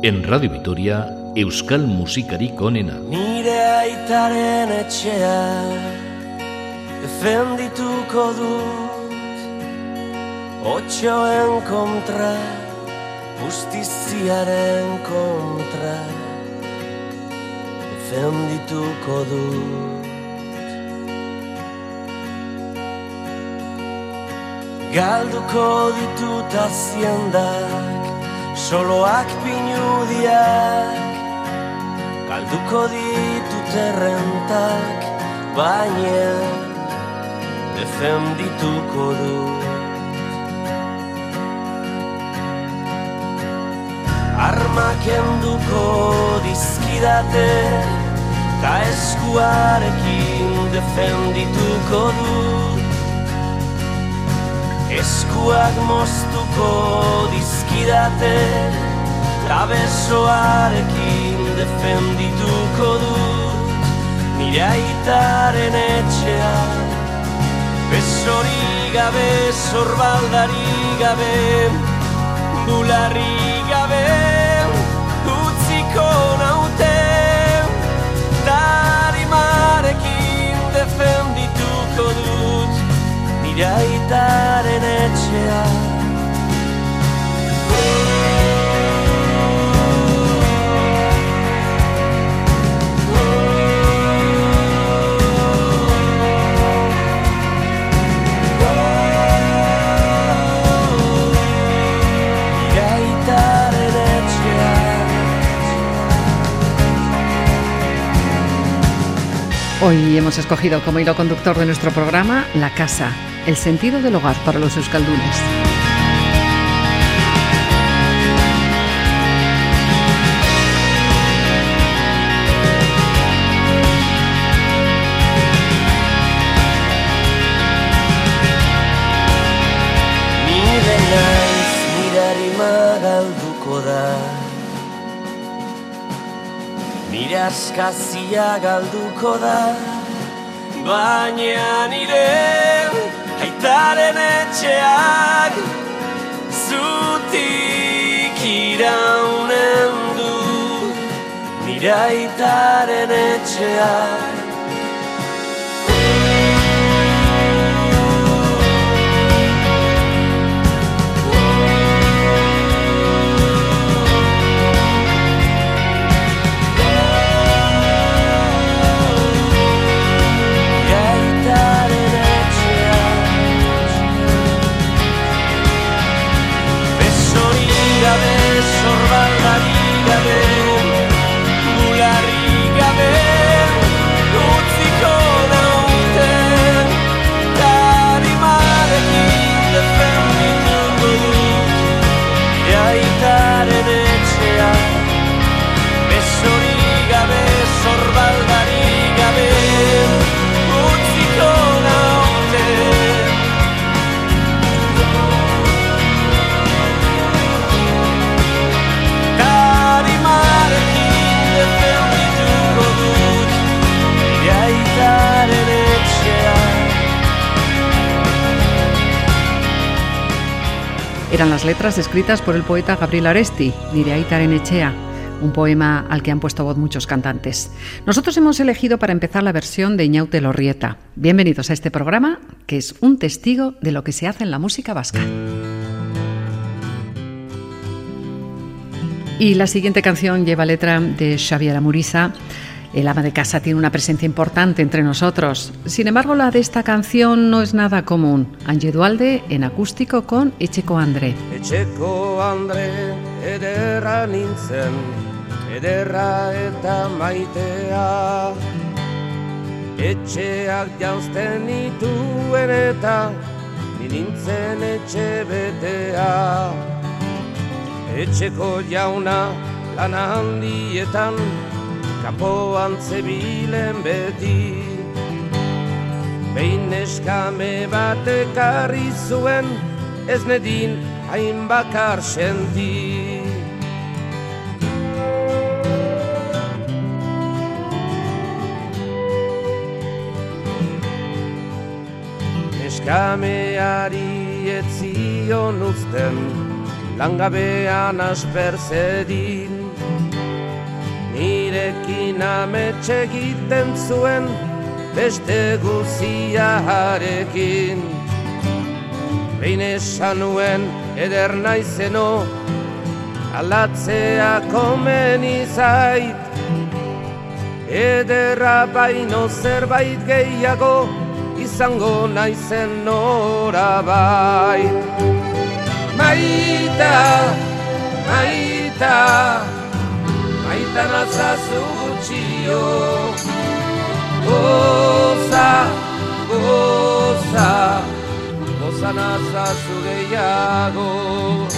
En Radio Vitoria, Euskal Musikarik onena. Nire aitaren etxea, defendituko dut, otxoen kontra, justiziaren kontra, defendituko dut. Galduko ditut aziendak Soloak pinudiak Galduko ditut errentak Baina Defendituko dut. Armak enduko dizkidate Ta eskuarekin defendituko dut. Eskuak moztuko dizkidate Trabesoarekin defendituko dut Nire aitaren etxea Besori gabe, zorbaldari gabe Bularri gabe Utziko naute. Darimarekin defendituko dut Nire aitaren etxea Hoy hemos escogido como hilo conductor de nuestro programa la casa, el sentido del hogar para los euskaldunes. Askazia galduko da Baina nire aitaren etxeak Zutik iraunen du. Nire aitaren etxeak Gaitaren Eran las letras escritas por el poeta Gabriel Aresti, Nireaitaren Echea, un poema al que han puesto voz muchos cantantes. Nosotros hemos elegido para empezar la versión de Iñaute Lorrieta. Bienvenidos a este programa, que es un testigo de lo que se hace en la música vasca. Y la siguiente canción lleva letra de Xavier Amuriza. El ama de casa tiene una presencia importante entre nosotros. Sin embargo, la de esta canción no es nada común. Angie Dualde en acústico con Echeco André. Etxeko Andre ederra nintzen, ederra eta maitea. Etxeak jauzten nituen eta ni nintzen etxe betea. Etxeko jauna lana handietan, kanpoan zebilen beti. Behin eskame bat ekarri zuen, ez nedin hain bakar senti. Neskameari etzion uzten, langabean asperzedin Nirekin ametxe egiten zuen beste guzia harekin Behin esan nuen eder naizeno alatzea komen izait. Ederra baino zerbait gehiago izango naizen nora bait Maita, maita, maita nazazu gutxio. Goza, goza, goza nazazu gehiago.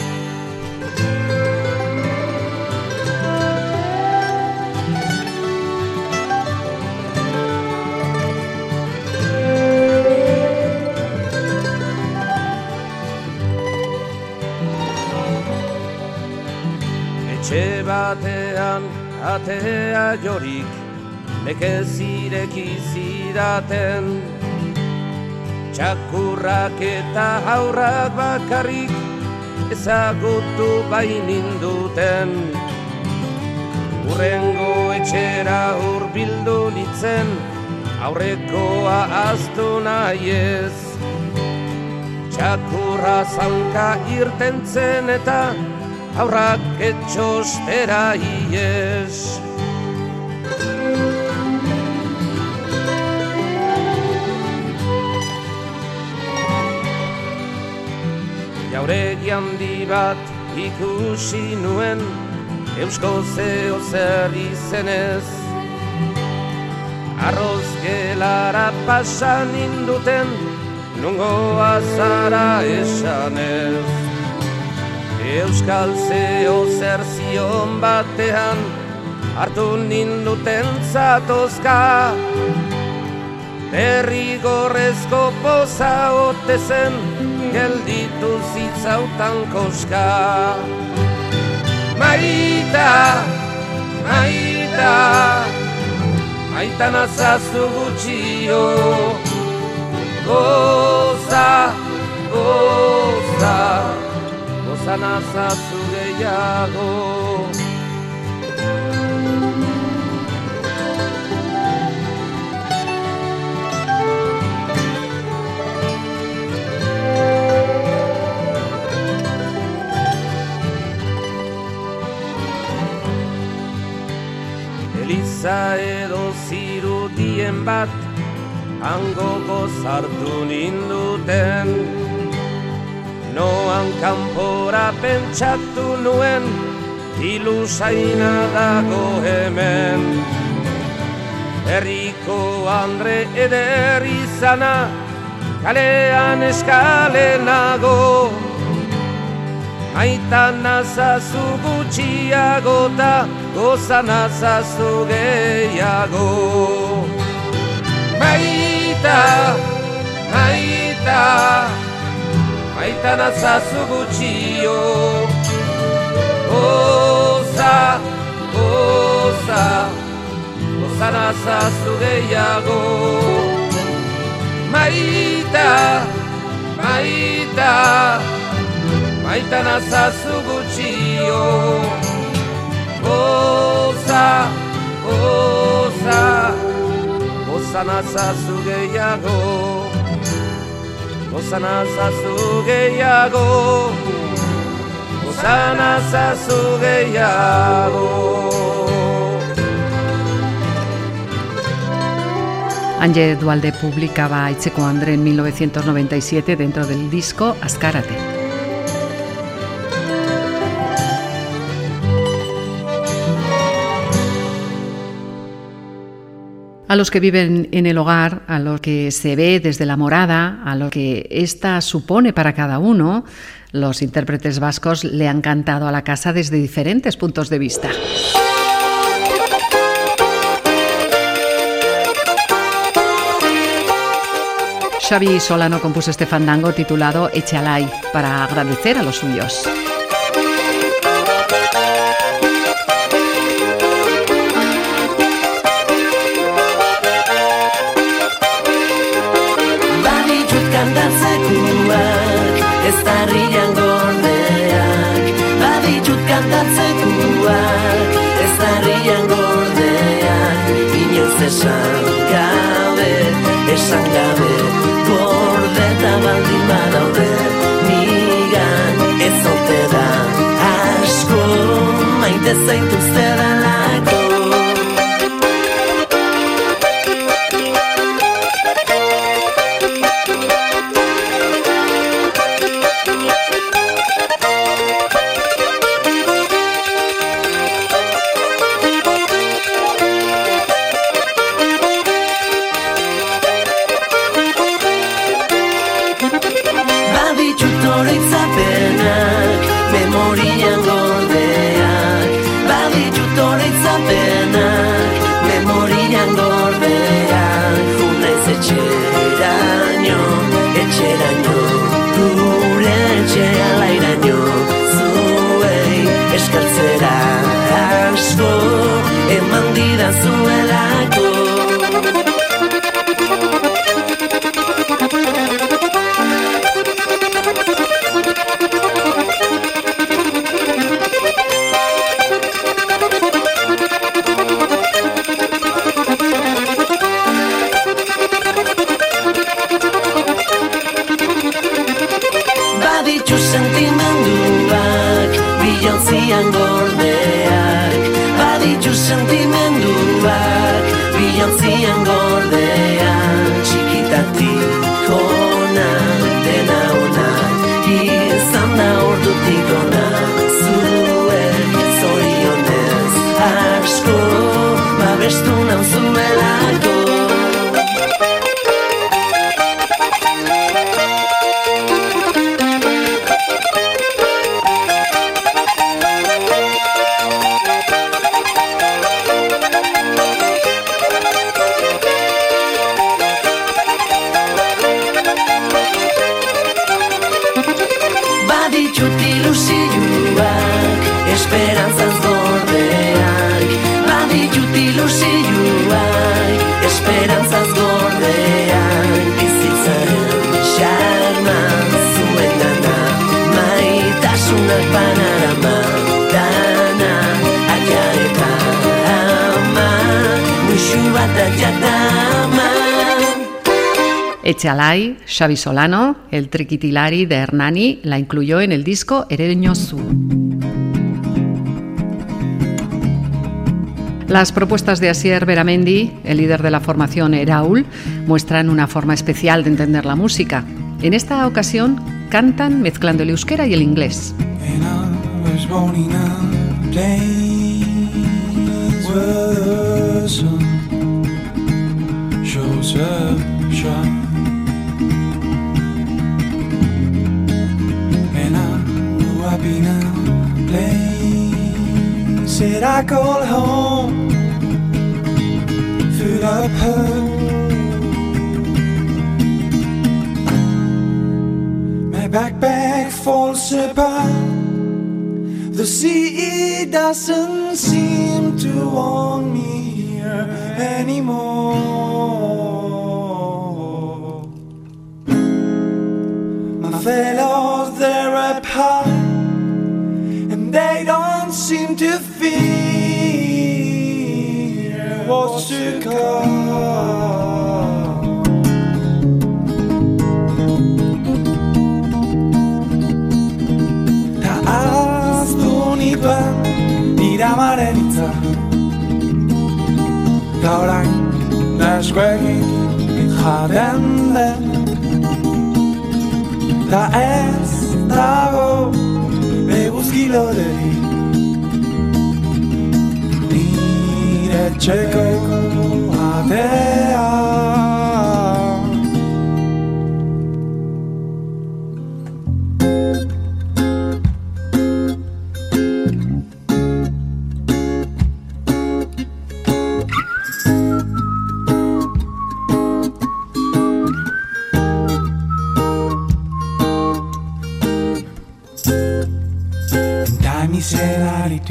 Etxe batean atea jorik Nekez ireki zidaten Txakurrak eta aurrak bakarrik Ezagutu bainin duten Urrengo etxera urbildu nitzen Aurrekoa aztu nahi ez Txakurra zanka irtentzen eta aurrak etxostera ies. Jauregi handi bat ikusi nuen Eusko zeo zer izenez Arroz gelara pasan induten Nungo azara esanez Euskal zeo zer zion batean hartu ninduten zatozka. Herri gorrezko poza ote zen gelditu zitzautan koska. Maita, maita, maita nazazu gutxio. Goza, goza, zana zazu gehiago Eliza edo zirudien bat Hango gozartu ninduten Noan kanpora pentsatu nuen Ilusaina dago hemen. Herriko andre eder izana Kalean eskalenago Maita nazazu gutxiago da Goza nazazu gehiago. Maita, maita, Aita nazazu gutxio Oza, oza Oza nazazu gehiago Maita, maita Maita nazazu gutxio Oza, oza Oza nazazu gehiago Gozana zazu gehiago Gozana zazu gehiago Anje Dualde publicaba Itzeco André en 1997 dentro del disco Ascárate. A los que viven en el hogar, a lo que se ve desde la morada, a lo que ésta supone para cada uno, los intérpretes vascos le han cantado a la casa desde diferentes puntos de vista. Xavi Solano compuso este fandango titulado Echalay para agradecer a los suyos. descendem, será see I'm going Echalai, Xavi Solano, el triquitilari de Hernani, la incluyó en el disco Ereño. Las propuestas de Asier Beramendi, el líder de la formación Eraul, muestran una forma especial de entender la música. En esta ocasión cantan mezclando el euskera y el inglés. That I call home. Full of hurt. My backpack falls apart. The sea doesn't seem to want me here anymore. My fellows, they're apart And they don't seem to fear what's to come. Ahaztuni ban iramaren itza Da orain neskuegin jaden den. Da ez dago eguzkiloreri Nire txeko atea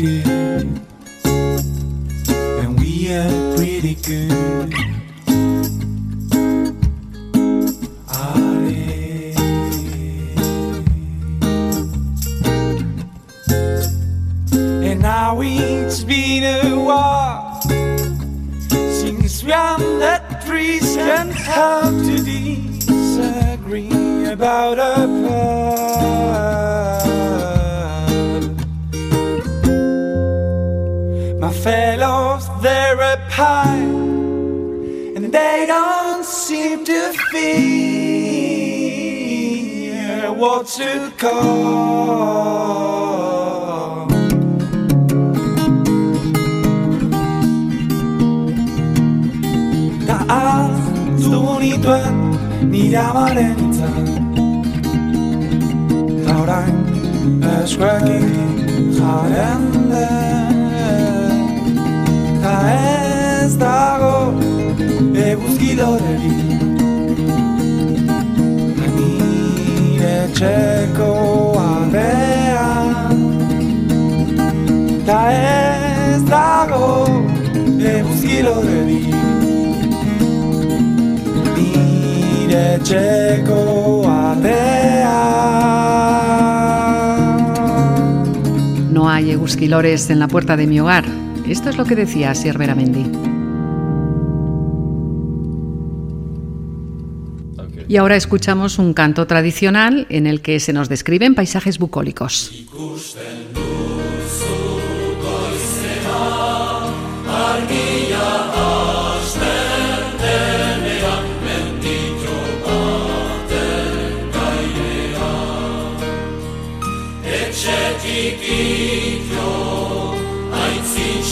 And we are pretty good. To come. Hay egusquilores en la puerta de mi hogar. Esto es lo que decía Asier Beramendi. Y ahora escuchamos un canto tradicional en el que se nos describen paisajes bucólicos.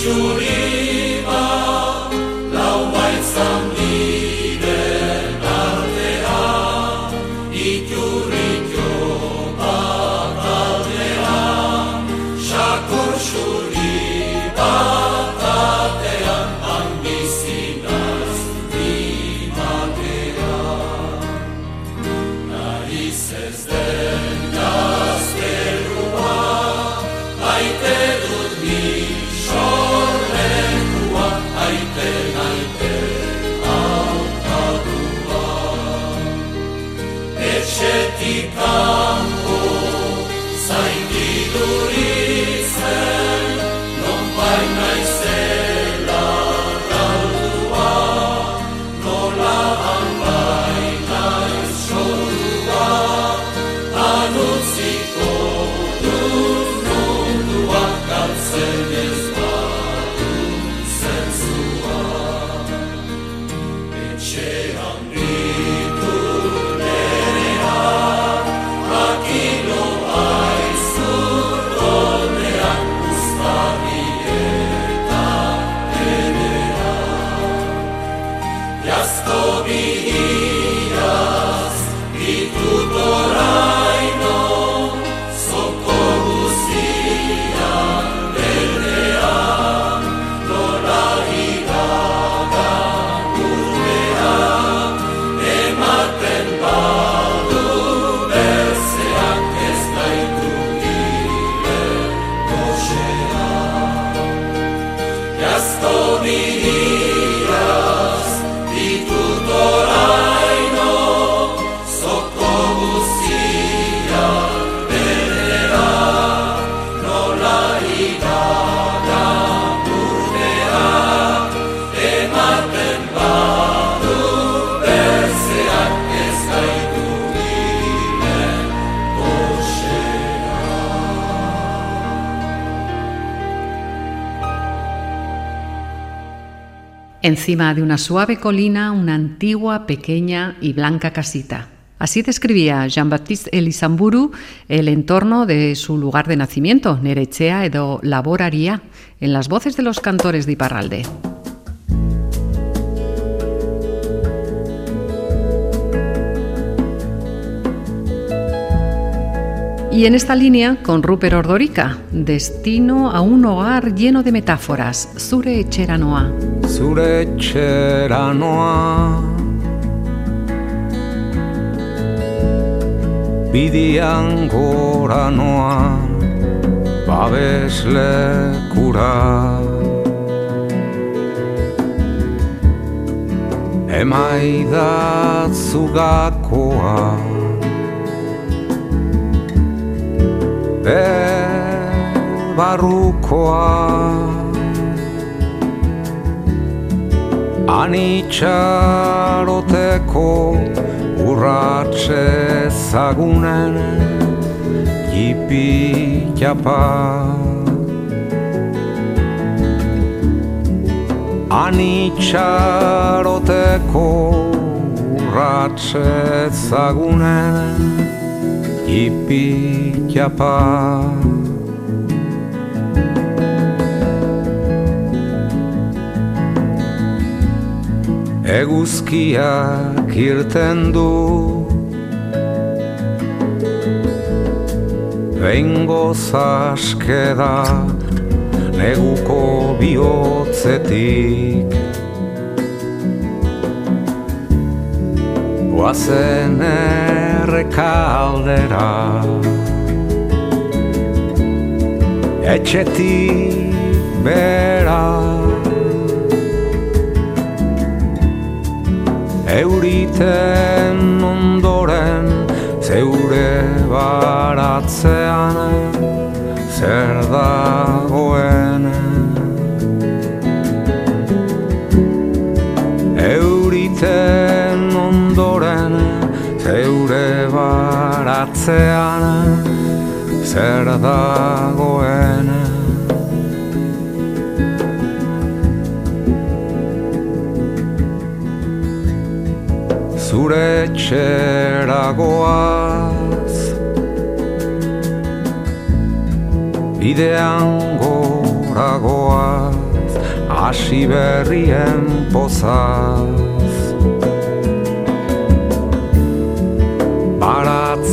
Suriye Encima de una suave colina, una antigua, pequeña y blanca casita. Así describía Jean-Baptiste Elisamburu el entorno de su lugar de nacimiento, Nerechea edo Laboraria, en las voces de los cantores de Iparralde. Y en esta línea, con Rupert Ordorica, destino a un hogar lleno de metáforas, Zure Etxeranoa. Zure etxeranoa. Bidian gora noa Babeslekura Emaidatzu barrukoa. Anitxaroteko urratxe zagunen Jipi japa. Anitxaroteko urratxe zagunen Jipi japa Eguzkiak irten du Bengo zaskeda Neguko bihotzetik Oazen errekaldera. Etxetik berak Euriten ondoren zeure baratzean zer dagoen baratzean zer dagoen. Zure txeragoaz Bidean goragoaz Asi berrien pozaz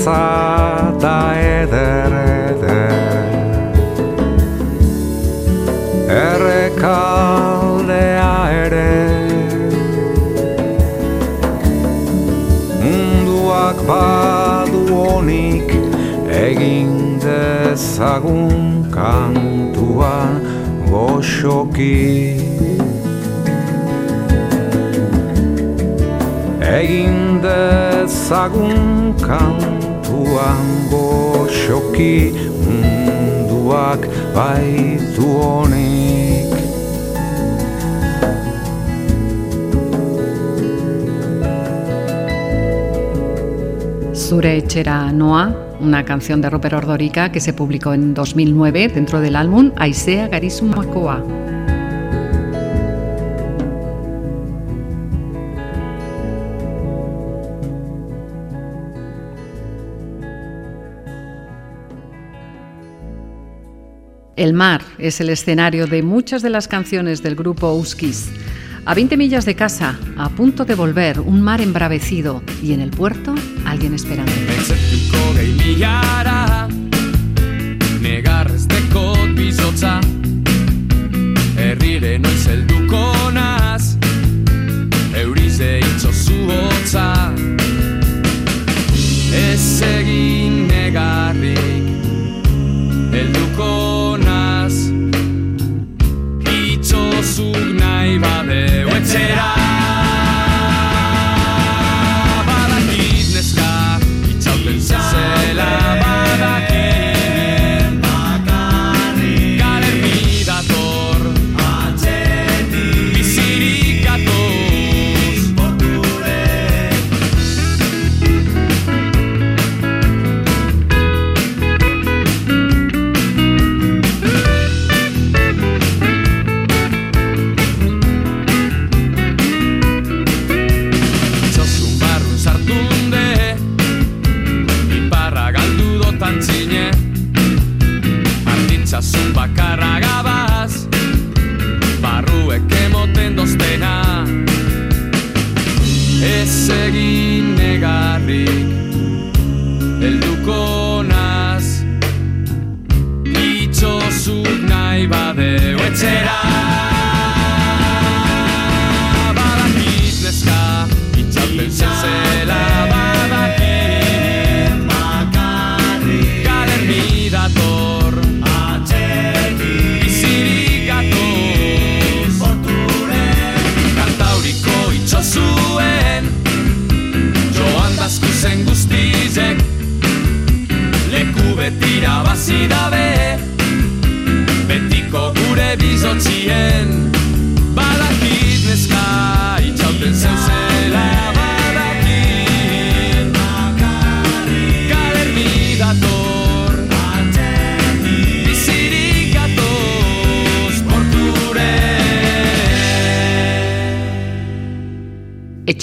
Baratza da eder eder Errekaldea ere. Munduak badu honik egin dezagun kantuan goxoki. Egin dezagun kantuan goxoki munduak baitu honik Zure Echera Noa, una canción de Rupert Ordorica que se publicó en 2009 dentro del álbum Aisea Garizumakoa. El mar es el escenario de muchas de las canciones del grupo Uskis. A 20 millas de casa, a punto de volver, un mar embravecido y en el puerto alguien esperando. Ez egin negarrik Helduko Itxozuk nahi badeu etxera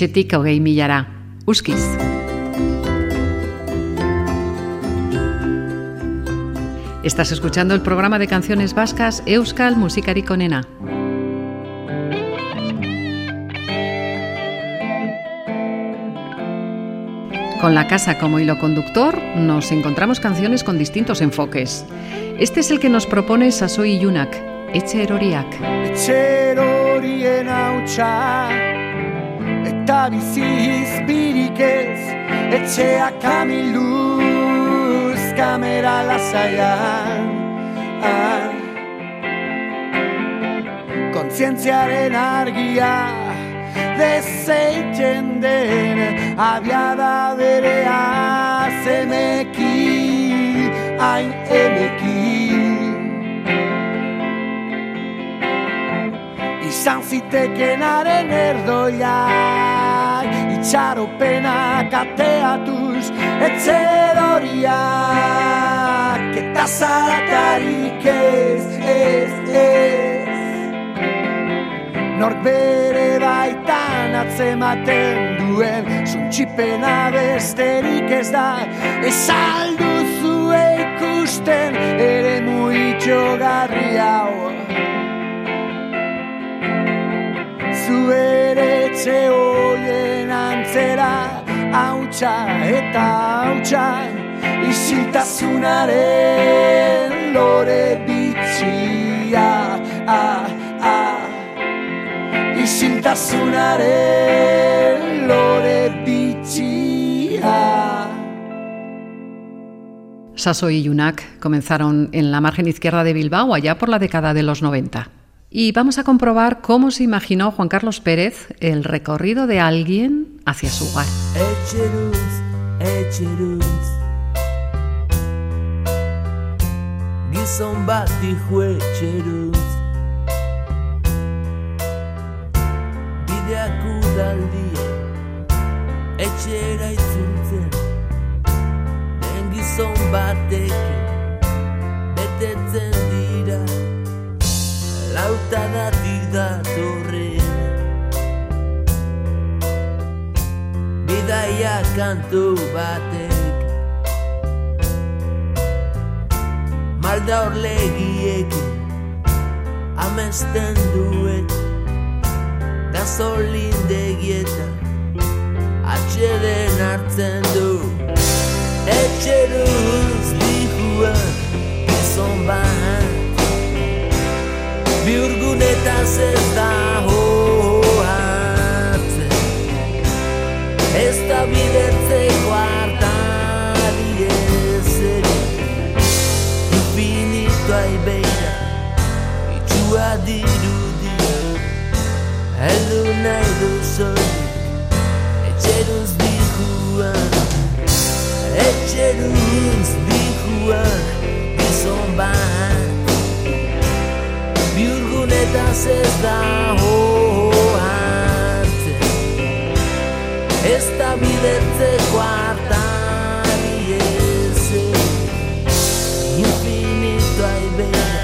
etxetik hogei milara. Uskiz! Estás escuchando el programa de canciones vascas Euskal Musikari Konena. Con la casa como hilo conductor, nos encontramos canciones con distintos enfoques. Este es el que nos propone Sasoi Yunak, Etxe Eroriak. Etxe Eta bizi izbirik ez Etxea kamiluz Kamera lasaian ah. Kontzientziaren argia Dezeiten den Abiada berea Zemeki Hain emeki izan zitekenaren erdoiak itxaropenak ateatuz etzedoriak eta zaratarik ez, ez, ez. Nork bere baitan atzematen duen Zuntxipena besterik ez da. Ez alduzue ikusten ere muitxo garri hau. Hoien antzera hautsa eta hautsa isiltasunaren lore bitxia ah, ah. isiltasunaren lore bitxia Saso y Yunak comenzaron en la margen izquierda de Bilbao allá por la década de los 90. Y vamos a comprobar cómo se imaginó Juan Carlos Pérez el recorrido de alguien hacia su hogar. Etxeruz, etxeruz Gizon bat dijo etxeruz Bideak udaldia Etxera itzultzen. Den gizon batekin Betetzen dira Lauta datik datorren Bidaia kantu batek. Malda horlegiekin Amesten duet Gasolindegietan Atxeden hartzen du. Etxeruz dihua Gizon bat Biurgunetaz ez da hoatzen Ez da bidetzeko hartari ez ere Infinitoa ibeira Itxua dirudi. Heldu nahi du zorik Etxeruz dikuan Etxeruz dikuan Gizon bat Biurgunetaz ez da hoartzen Ez da bidetzeko hartari ez Infinitoa ibeira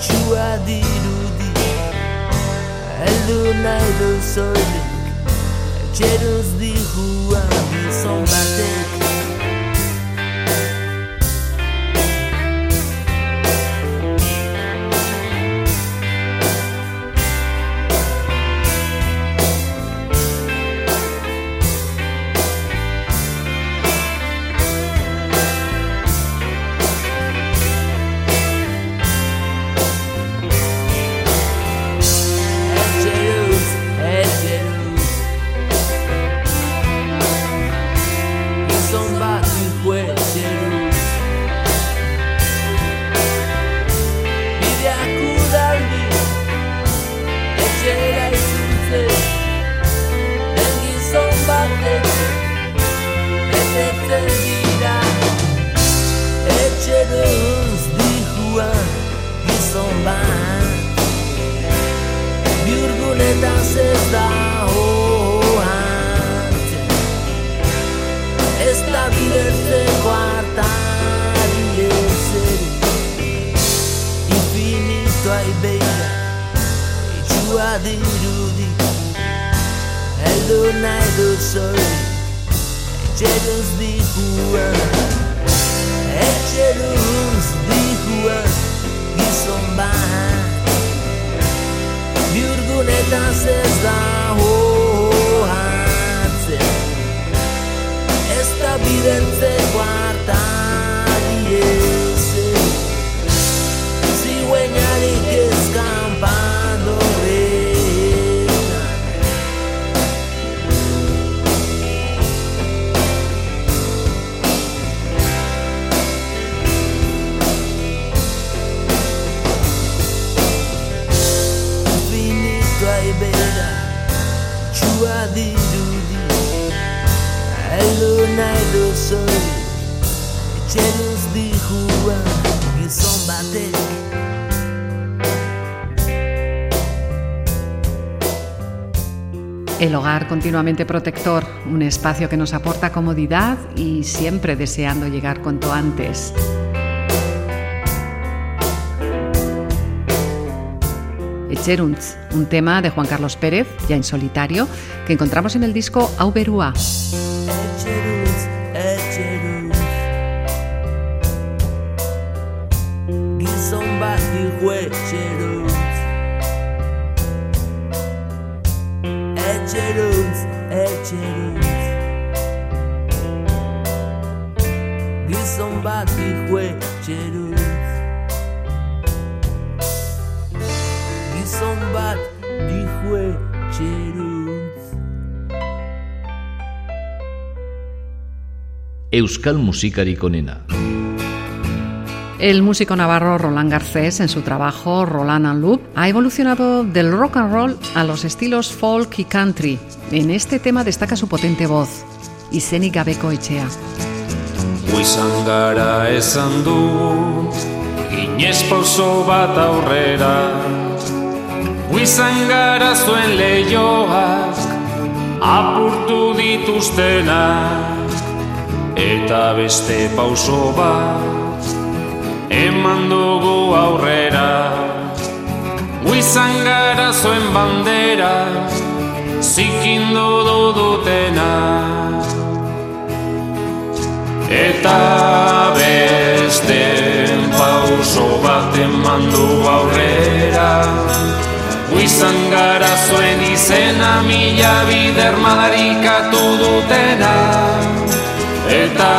Txua dirudi Heldu nahi du zorik Etxeruz continuamente protector, un espacio que nos aporta comodidad y siempre deseando llegar cuanto antes. Echeruntz, un tema de Juan Carlos Pérez, ya en solitario, que encontramos en el disco Auberua. Etxeruz, etxeruz etxeruz Gizon bat dihu etxeruz Gizon bat dihu etxeruz Euskal musikarik onena. El músico navarro Roland Garcés, en su trabajo Roland and Loop, ha evolucionado del rock and roll a los estilos folk y country. En este tema destaca su potente voz. Izenik gabeko etxea. Guizan gara esan dugu, ginez pauso bat aurrera. Guizan gara zuen lehioak, apurtu dituztenak. Eta beste pauso bat, eman dugu aurrera. Guizan gara zuen bandera, zikindu dutenak. Eta beste pauso bat eman du aurrera Guizan gara zuen izena mila bider madarikatu dutena Eta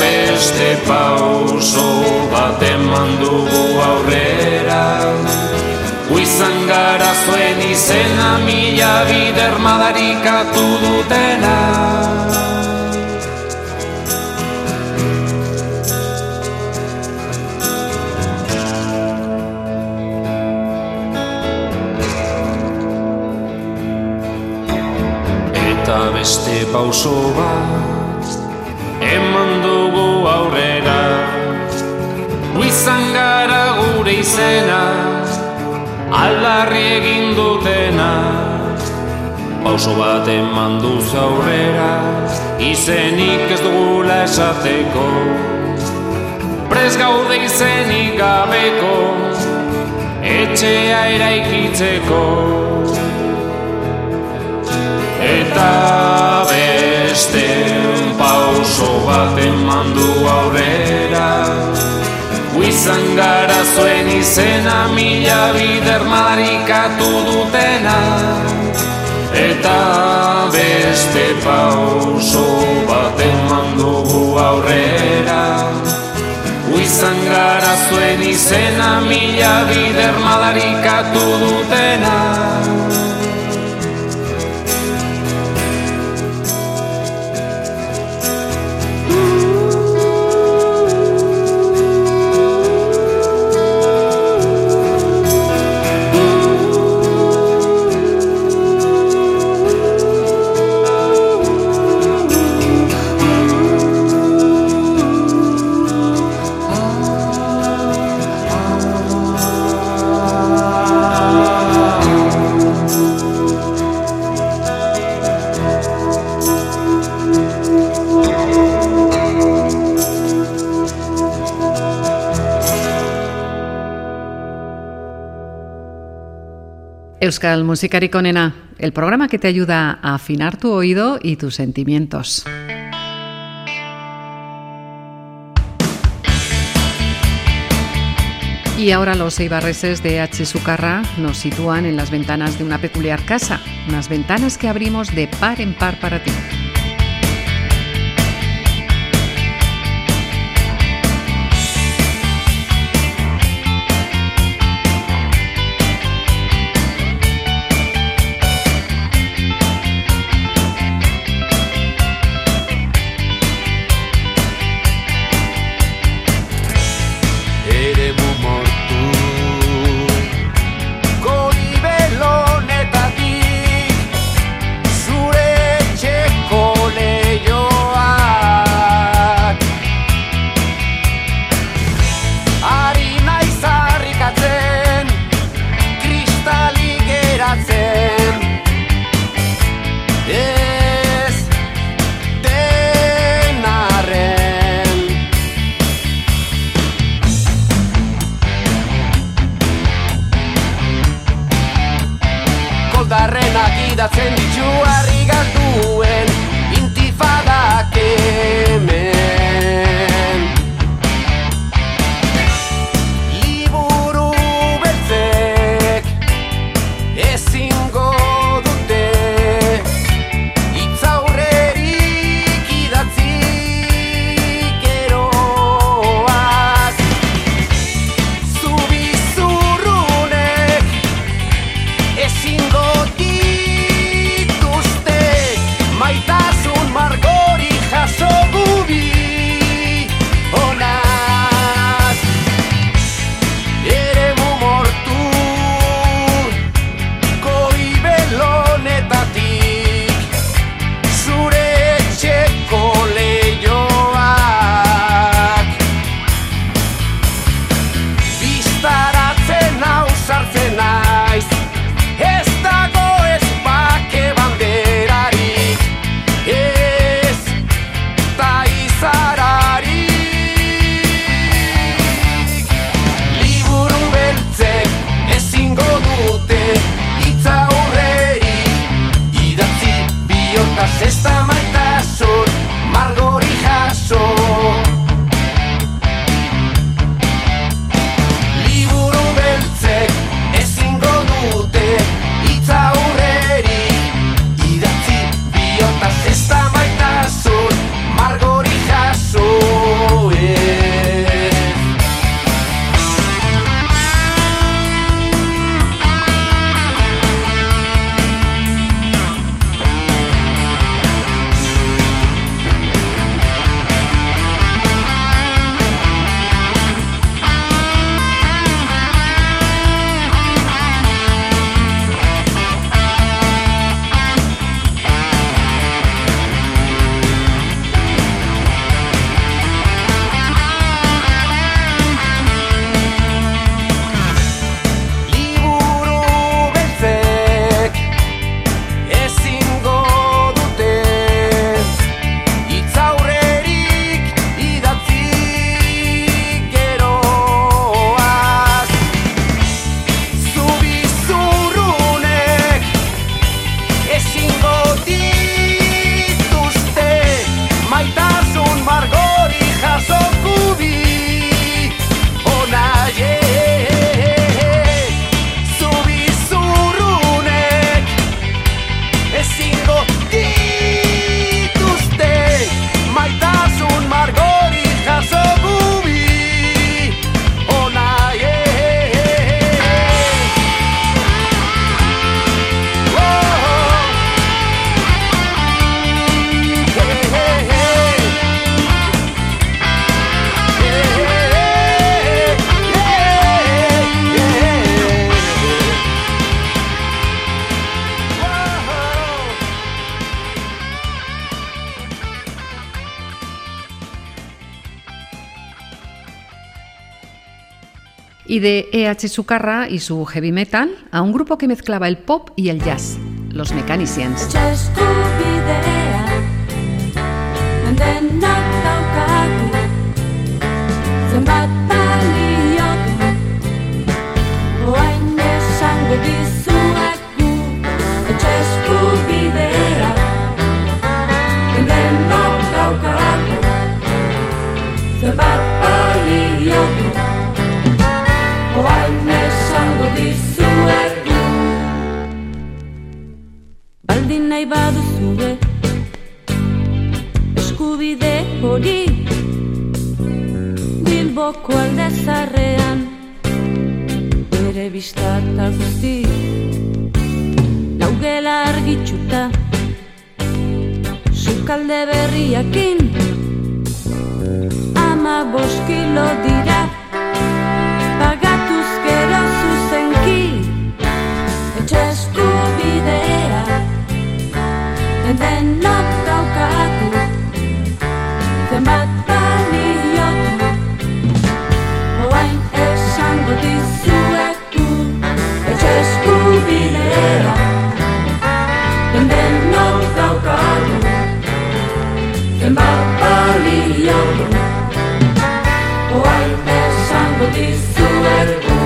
beste pauso bat eman dugu aurrera. Guizan gara zuen izena mila bider madarikatu dutena. Eta beste pauso bat Guizan gara gure izena Aldarri egin dutena. Pauso bat eman duz aurrera Izenik ez dugula esateko. Prez gaude izenik gabeko Etxea eraikitzeko. Eta beste pauso bat eman du aurrera Guizan gara zuen izena mila bider marikatu dutena. Eta beste pauso bat eman dugu aurrera. Guizan gara zuen izena mila bider madarikatu dutena Euskal Musikarik Onena, el programa que te ayuda a afinar tu oído y tus sentimientos. Y ahora los eibarreses de H. Sucarra nos sitúan en las ventanas de una peculiar casa, unas ventanas que abrimos de par en par para ti. Y de E.H. Sucarra y su heavy metal a un grupo que mezclaba el pop y el jazz, los Mechanicians. Nahi baduzue eskubide hori Bilboko alde zarrean bere bista eta guzti. Laugela argitxuta. Sukalde berriakin. Ama boskilo dira denok daukatu zenbat baliotu Oain esango dizuetu etxe eskubidea denok daukatu zenbat baliotu Oain esango dizuetu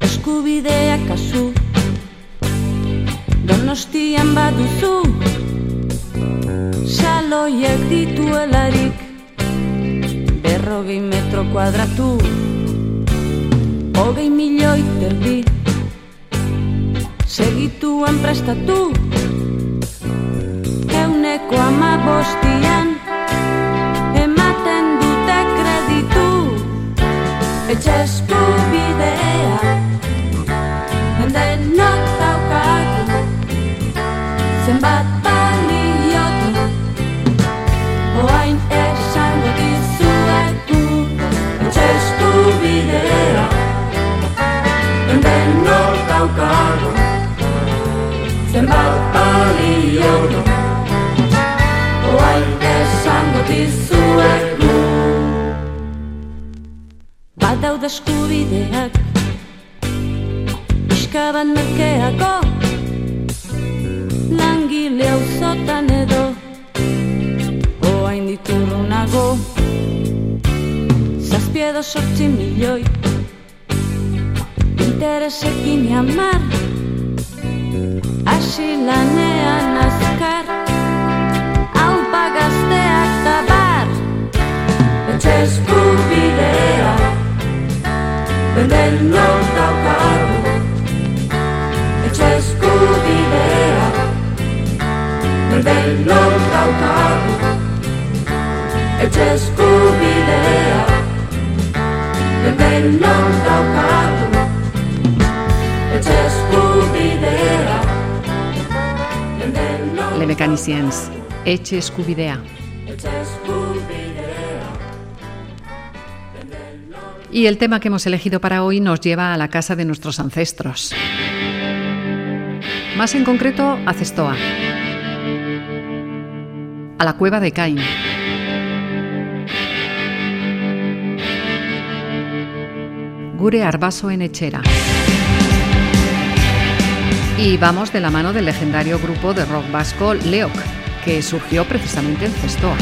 Eskubidea kasu Donostian baduzu Saloiek dituelarik Berrogei metro kuadratu Hogei milioi terdi Segituan prestatu Euneko ama bostian Ematen dute kreditu Etxe eskubidea Badaude eskubideak Pixka bat merkeako Langile auzotan edo Oain diturrunago Zazpiedo sortzi milioi Interesekin jamar Asi lanean azkar. Hau pagazteak da bar Etxe eskubidea Denok daukagu Etxe eskubidea Denok daukagu Etxe eskubidea Denok daukagu Etxe eskubidea Denok Le Mecaniciens, Etxe Eskubidea. Y el tema que hemos elegido para hoy nos lleva a la casa de nuestros ancestros. Más en concreto, a Cestoa. A la cueva de Cain. Gure Arbaso en Echera. Y vamos de la mano del legendario grupo de rock vasco Leok, que surgió precisamente en Cestoa.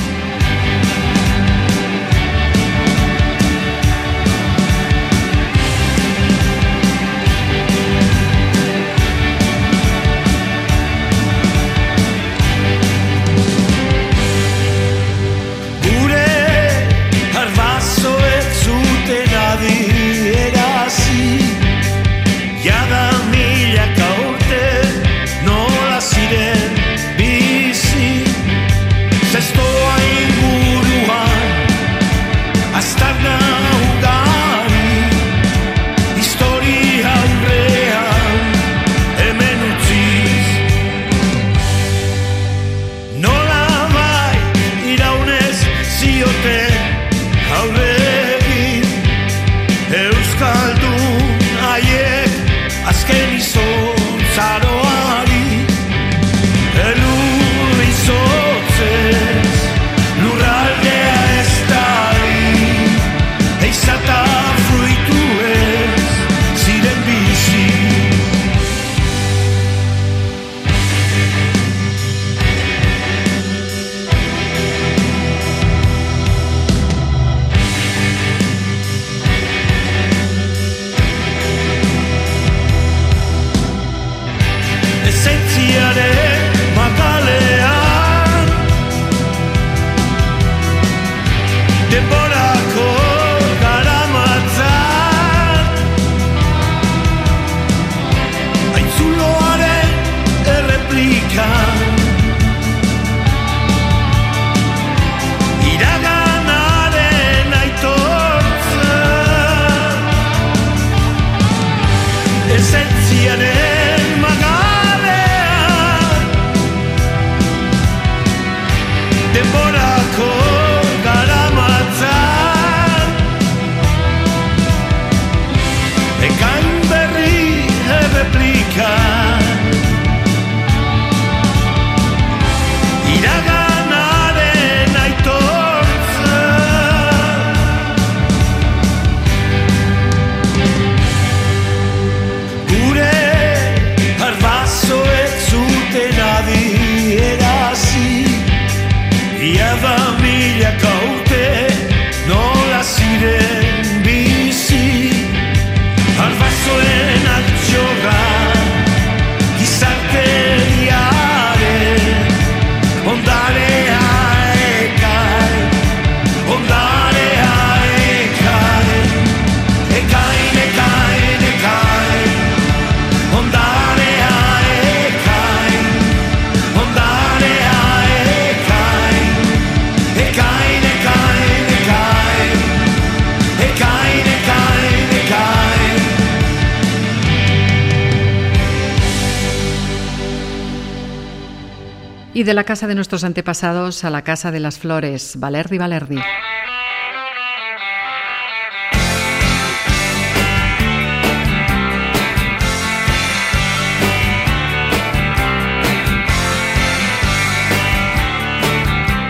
De la casa de nuestros antepasados a la casa de las flores, Valerdi Valerdi.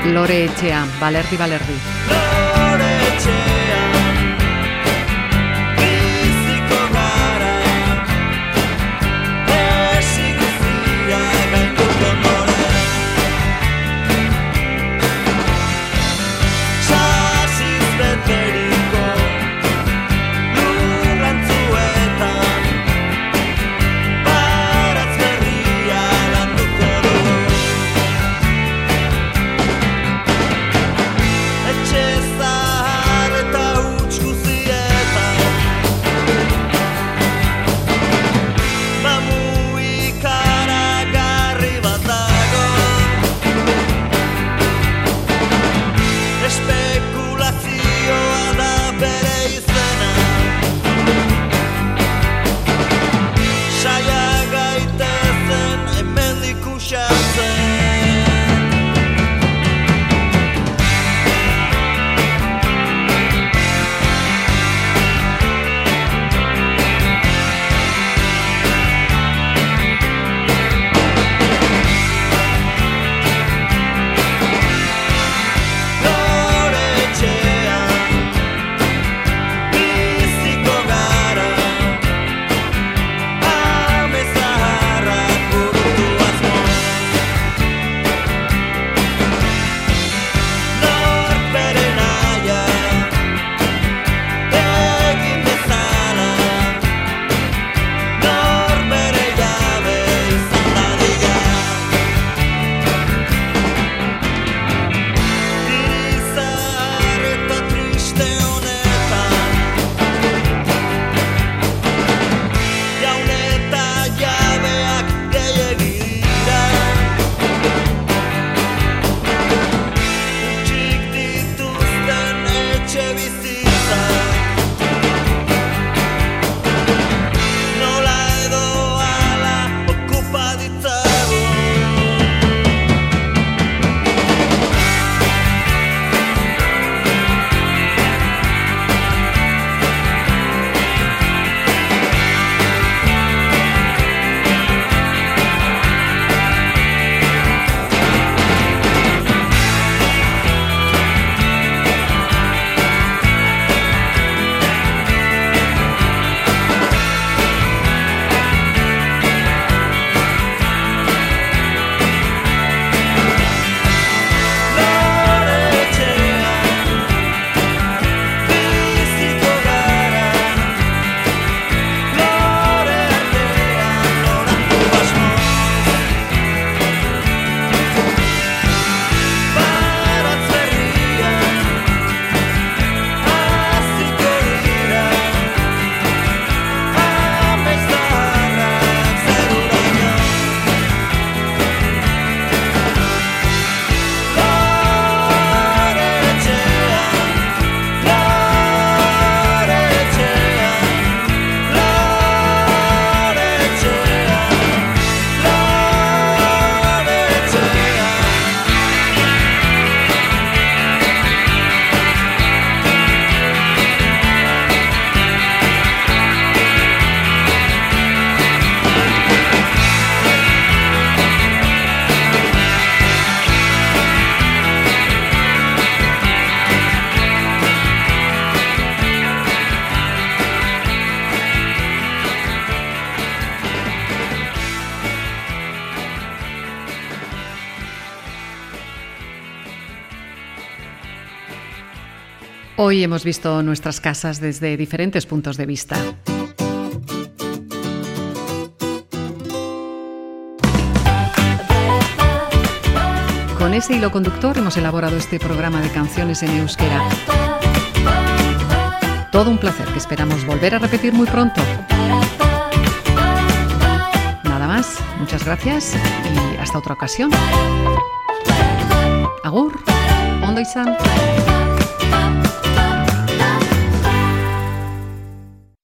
Lore Echea, Valerdi Valerdi. Hoy hemos visto nuestras casas desde diferentes puntos de vista. Con ese hilo conductor hemos elaborado este programa de canciones en euskera. Todo un placer que esperamos volver a repetir muy pronto. Nada más, muchas gracias y hasta otra ocasión. Agur, ondo izan.